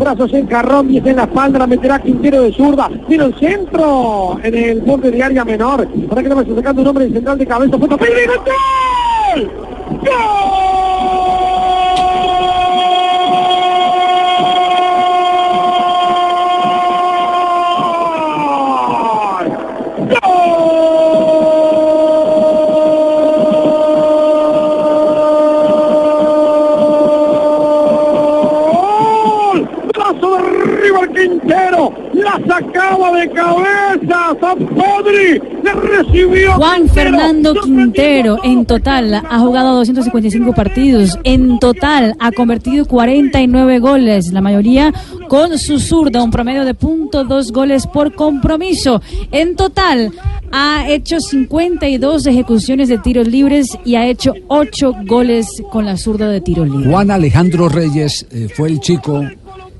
Brazos en Carrón, y en la espalda, la meterá Quintero de zurda. Tiro el centro en el borde de área menor. Para que le vaya sacando un hombre en central de cabeza. ¡Gol! ¡Gol! De cabeza, San Podri, le recibió Juan Quintero, Fernando Quintero en total ha jugado 255 partidos, en total ha convertido 49 goles, la mayoría con su zurda, un promedio de .2 goles por compromiso. En total ha hecho 52 ejecuciones de tiros libres y ha hecho 8 goles con la zurda de tiros libres. Juan Alejandro Reyes eh, fue el chico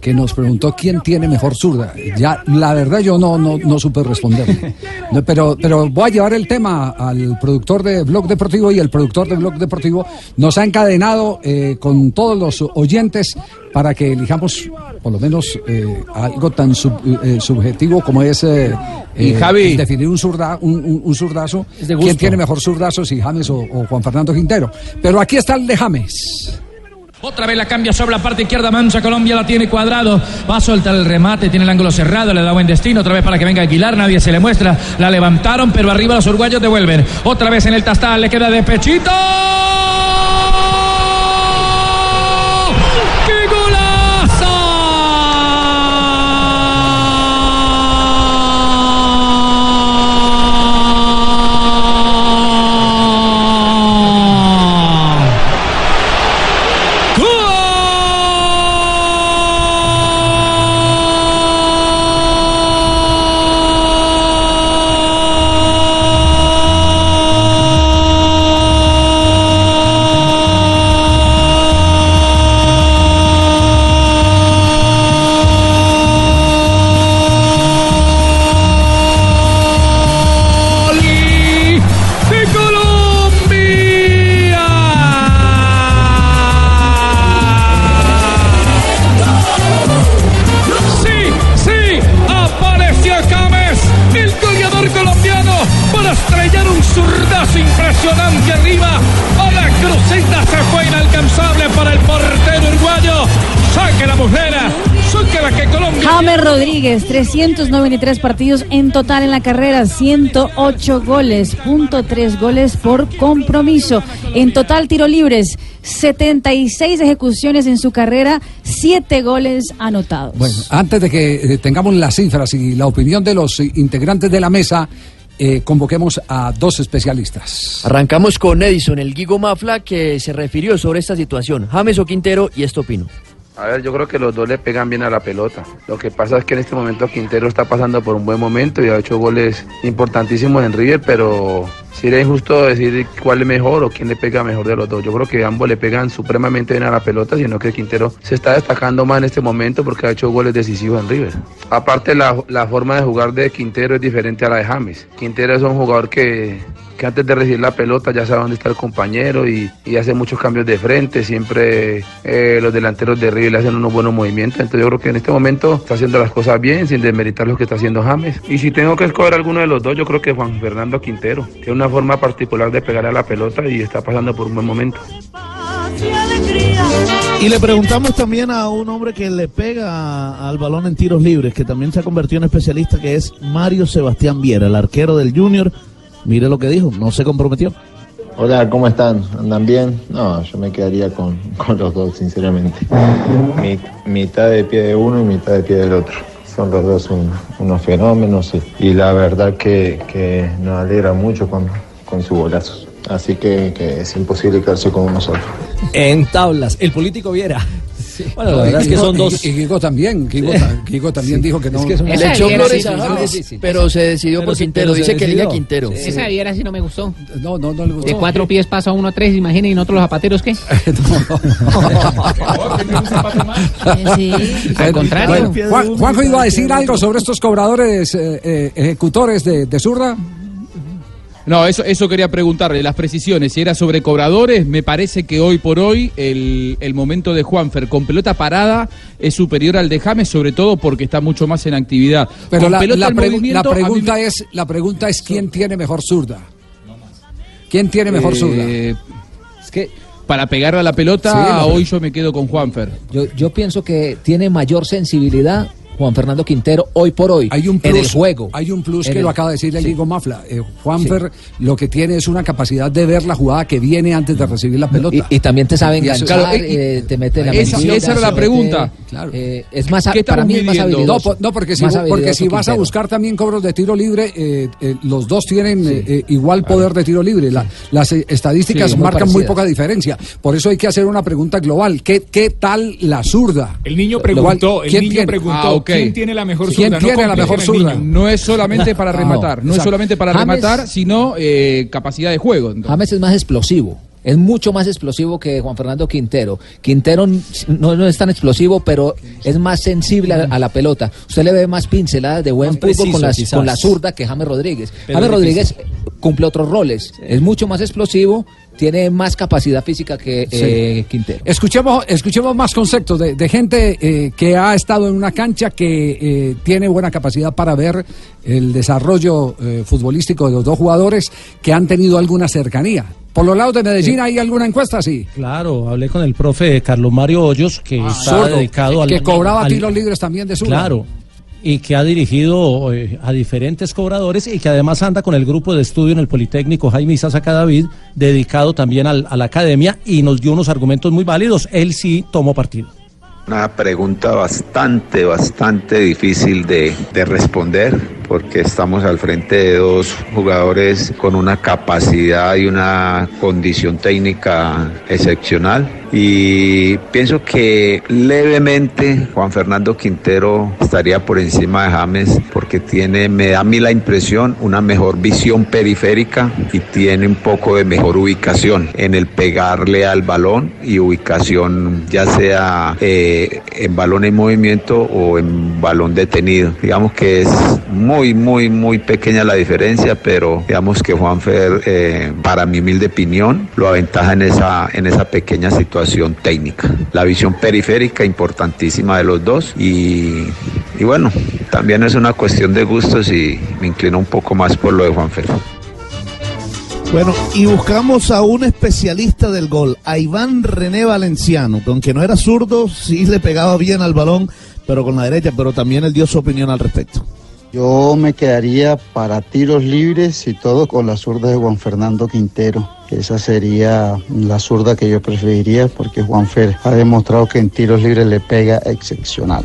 que nos preguntó quién tiene mejor zurda. Ya, la verdad yo no, no, no supe responderle. No, Pero, pero voy a llevar el tema al productor de Blog Deportivo y el productor de Blog Deportivo nos ha encadenado eh, con todos los oyentes para que elijamos por lo menos eh, algo tan sub- eh, subjetivo como es eh, Y eh, Javi. definir un, zurda, un, un- un zurdazo. ¿Quién tiene mejor zurdazo, si James o, o Juan Fernando Quintero? Pero aquí está el de James. Otra vez la cambia sobre la parte izquierda, Mancha Colombia la tiene cuadrado, va a soltar el remate, tiene el ángulo cerrado, le da buen destino, otra vez para que venga Aguilar, nadie se le muestra, la levantaron, pero arriba los uruguayos devuelven, otra vez en el tastal, le queda de pechito. James Rodríguez, 393 partidos en total en la carrera, 108 goles, punto tres goles por compromiso. En total tiro libres, 76 ejecuciones en su carrera, 7 goles anotados. Bueno, antes de que eh, tengamos las cifras y la opinión de los integrantes de la mesa, eh, convoquemos a dos especialistas. Arrancamos con Edison, el Guigo Mafla, que se refirió sobre esta situación. James o Quintero y esto opino. A ver, yo creo que los dos le pegan bien a la pelota. Lo que pasa es que en este momento Quintero está pasando por un buen momento y ha hecho goles importantísimos en River, pero sería injusto decir cuál es mejor o quién le pega mejor de los dos. Yo creo que ambos le pegan supremamente bien a la pelota, sino que Quintero se está destacando más en este momento porque ha hecho goles decisivos en River. Aparte, la, la forma de jugar de Quintero es diferente a la de James. Quintero es un jugador que, que antes de recibir la pelota ya sabe dónde está el compañero y, y hace muchos cambios de frente. Siempre eh, los delanteros de River le hacen unos buenos movimientos. Entonces yo creo que en este momento está haciendo las cosas bien, sin desmeritar lo que está haciendo James. Y si tengo que escoger alguno de los dos, yo creo que Juan Fernando Quintero. Tiene una forma particular de pegar a la pelota y está pasando por un buen momento. Y le preguntamos también a un hombre que le pega al balón en tiros libres, que también se ha convertido en especialista, que es Mario Sebastián Viera, el arquero del Junior. Mire lo que dijo, no se comprometió. Hola, ¿cómo están? ¿Andan bien? No, yo me quedaría con, con los dos, sinceramente. Mi- mitad de pie de uno y mitad de pie del otro. Son los dos un- unos fenómenos y, la verdad que, nos alegra mucho con, con su golazo. Así que, que es imposible quedarse con uno solo. En tablas, el político Viera. Bueno, la verdad es que son dos- Y Guigo también, Guigo, ta- Guigo también dijo que no. Es que es una- Le echó flores a James, sí, sí, sí. pero se decidió Pero por sí, Quintero. Dice que elige a decidió. Quintero. Esa viera sí no me gustó. No, no, no le gustó. De cuatro pies pasa uno a tres, imaginen, y nosotros los zapateros, ¿qué? Sí. Al contrario. Juanjo iba a decir algo sobre estos cobradores eh, eh, ejecutores de, de zurda. No, eso, eso quería preguntarle, las precisiones, si era sobre cobradores, me parece que hoy por hoy el, el momento de Juanfer con pelota parada es superior al de James, sobre todo porque está mucho más en actividad. Pero Con la, pelota la pregu- mí pregunta es la pregunta es quién tiene mejor zurda. ¿Quién tiene mejor zurda? Eh, Es que para pegarle a la pelota, Sí, no, hoy yo me quedo con Juanfer. yo, yo pienso que tiene mayor sensibilidad Juan Fernando Quintero hoy por hoy Hay un en el plus, juego. Hay un plus que el- lo acaba de decir el Sí. Diego Mafla. Eh, Juanfer lo que tiene es una capacidad de ver la jugada que viene antes de recibir la pelota. Y, y también te sabe enganchar, Claro, y- eh, te mete la esa- mentira, esa era la mete- pregunta. Claro. eh, es más, ¿Qué para mí es más habilidoso. No, po- no, porque si, porque si vas a buscar también cobros de tiro libre, eh, eh, los dos tienen eh, eh, igual poder de tiro libre. La- las eh, estadísticas muy marcan muy poca diferencia. Por eso hay que hacer una pregunta global. ¿Qué, qué tal la zurda? El niño preguntó, el ¿quién niño preguntó Ah. Quién tiene la mejor ¿Quién zurda. tiene la compliquen mejor zurda? No es solamente para rematar, no es solamente para James- rematar, sino eh, capacidad de juego. entonces. James es más explosivo. Es mucho más explosivo que Juan Fernando Quintero. Quintero no, no es tan explosivo, pero es más sensible a, a la pelota. Usted le ve más pinceladas de buen fútbol con, las- quizás. con la zurda que James Rodríguez. Pero James es Rodríguez cumple otros roles. Es mucho más explosivo, tiene más capacidad física que Sí. eh, Quintero. Escuchemos, escuchemos más conceptos de, de gente eh, que ha estado en una cancha que eh, tiene buena capacidad para ver el desarrollo eh, futbolístico de los dos jugadores que han tenido alguna cercanía. Por los lados de Medellín, ¿hay alguna encuesta? Sí. Claro, hablé con el profe Carlos Mario Hoyos, que está Zurdo, dedicado al... que cobraba al- tiros libres también de zurda. Claro, y que ha dirigido eh, a diferentes cobradores y que además anda con el grupo de estudio en el Politécnico Jaime Isasaca David, dedicado también al- a la academia, y nos dio unos argumentos muy válidos. Él sí tomó partido. Una pregunta bastante, bastante difícil de, de responder porque estamos al frente de dos jugadores con una capacidad y una condición técnica excepcional. Y pienso que levemente Juan Fernando Quintero estaría por encima de James porque tiene, me da a mí la impresión, una mejor visión periférica y tiene un poco de mejor ubicación en el pegarle al balón y ubicación ya sea eh, en balón en movimiento o en balón detenido. Digamos que es muy, muy, muy pequeña la diferencia, pero digamos que Juanfer, eh, para mi humilde opinión, lo aventaja en esa, en esa pequeña situación técnica. La visión periférica importantísima de los dos y, y bueno, también es una cuestión de gustos y me inclino un poco más por lo de Juanfer. Bueno, y buscamos a un especialista del gol, a Iván René Valenciano, que aunque no era zurdo, sí le pegaba bien al balón, pero con la derecha, pero también él dio su opinión al respecto. Yo me quedaría para tiros libres y todo con la zurda de Juan Fernando Quintero. Esa sería la zurda que yo preferiría porque Juanfer ha demostrado que en tiros libres le pega excepcional.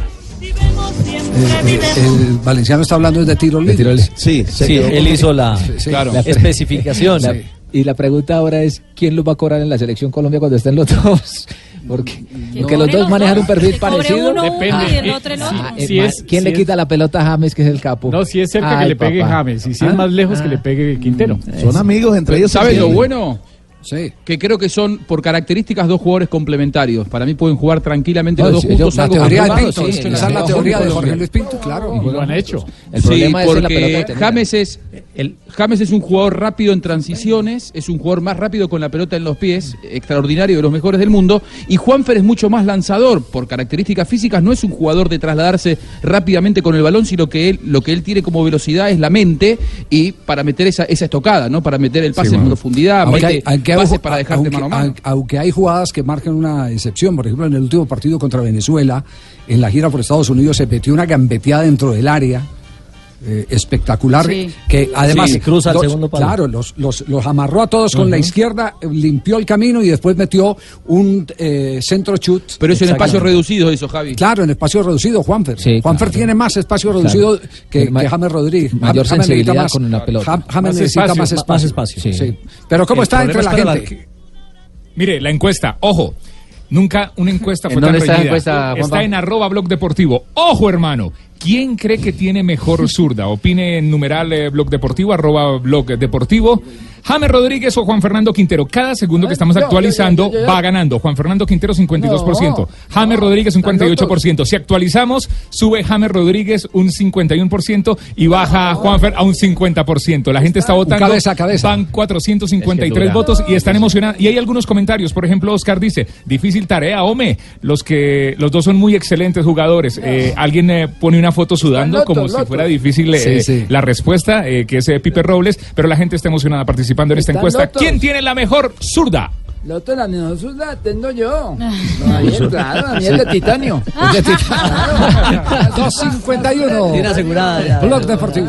El valenciano está hablando de tiros libres. Sí, Sí, él hizo la, Sí, la claro. especificación. Sí. La- y la pregunta ahora es, ¿quién los va a cobrar en la selección Colombia cuando estén los dos? Porque, porque los dos manejan un perfil parecido. Depende. y el otro el otro. Ah, Si eh, es- ¿Quién si le es- quita la pelota a James, que es el capo? No, si es cerca que Ay, le pegue papá. James, y si ¿Ah? es más lejos que le pegue Quintero. Son amigos entre ellos. ¿Sabes lo bueno? Sí. Que creo que son, por características, dos jugadores complementarios. Para mí pueden jugar tranquilamente No, los dos juntos. yo- la algo que teoría de no Pinto, sí, esa es la teoría de. Jorge Luis Pinto, claro. Y lo han hecho. El sí, problema es la pelota. James es, el, James es un jugador rápido en transiciones, es un jugador más rápido con la pelota en los pies, extraordinario, de los mejores del mundo. Y Juanfer es mucho más lanzador, por características físicas, no es un jugador de trasladarse rápidamente con el balón, sino que él, lo que él tiene como velocidad es la mente y para meter esa, esa estocada, ¿no? Para meter el pase Sí, en profundidad, Aunque mete hay- para dejarte aunque- mano a mano. aunque- Aunque hay jugadas que marcan una excepción. Por ejemplo, en el último partido contra Venezuela, en la gira por Estados Unidos, se metió una gambeteada dentro del área. Eh, espectacular Sí. que además Sí, cruza los- segundo palo. claro los, los, los amarró a todos con la izquierda eh, limpió el camino y después metió un eh, centro chut Pero eso en espacios Exactamente. reducidos, eso, Javi. Claro, en espacio reducido, Juanfer. Sí, Juanfer claro. tiene más espacio reducido que, Ma- que James Rodríguez. mayor James sensibilidad más- con una pelota. Jam- James Más necesita espacio, más más espacio. espacio, Sí. sí. Pero ¿cómo El está entre la es gente? Mire, la encuesta, ojo. Nunca una encuesta fue ¿En tan dónde está la reñida. encuesta? Está en arroba blog deportivo. Ojo, hermano. ¿Quién cree que tiene mejor zurda? Opine en numeral eh, blog deportivo, arroba blog deportivo. James Rodríguez o Juan Fernando Quintero. Cada segundo que estamos yo, yo, actualizando yo, yo, yo. va ganando. Juan Fernando Quintero 52%. James Rodríguez un 48%. Si actualizamos, sube James Rodríguez un 51% y baja Juan Fer a un 50%. La gente está votando. cabeza a cabeza. Van 453 Es que dura. votos y están emocionados. Y hay algunos comentarios. Por ejemplo, Oscar dice, difícil tarea, Ome. Los que los dos son muy excelentes jugadores. Eh, alguien eh, pone una foto sudando Loto, como si fuera difícil eh, Sí, sí. la respuesta, eh, que es eh, Pipe Robles, pero la gente está emocionada participando en esta encuesta. lotos. ¿Quién tiene la mejor zurda? La otra la mejor zurda tengo yo. Daniel, claro, Daniel de titanio. De titanio. 251. Tiene asegurada ya. Blog Deportivo.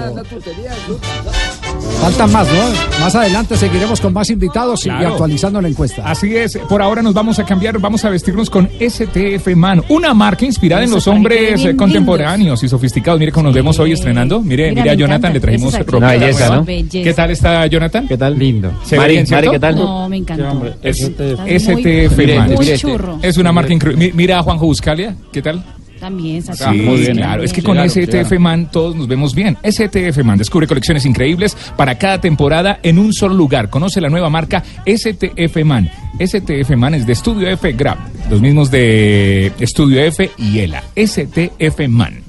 Faltan más, ¿no? Más adelante seguiremos con más invitados y actualizando la encuesta. Así es, por ahora nos vamos a cambiar, vamos a vestirnos con STF Man, una marca inspirada en los hombres bien eh, contemporáneos y sofisticados. Mire cómo nos vemos hoy estrenando. Mire, Mira, mire a Jonathan, encanta. le trajimos es ropa. belleza. ¿no? Belleza. ¿Qué tal está Jonathan? ¿Qué tal? Lindo. ¿Se Mari, bien, Mari, cierto? ¿qué tal? No, me. Es, Estás STF muy- Man. muy churro. Es una marca increíble. Mi- Mira a Juanjo Buscalia, ¿qué tal? También, Sí, Sacha. claro. Es que con Llegaron, STF llegaron. Man todos nos vemos bien. STF Man descubre colecciones increíbles para cada temporada en un solo lugar. Conoce la nueva marca STF Man. STF Man es de Estudio F Grab, los mismos de Estudio F y ELA. STF Man.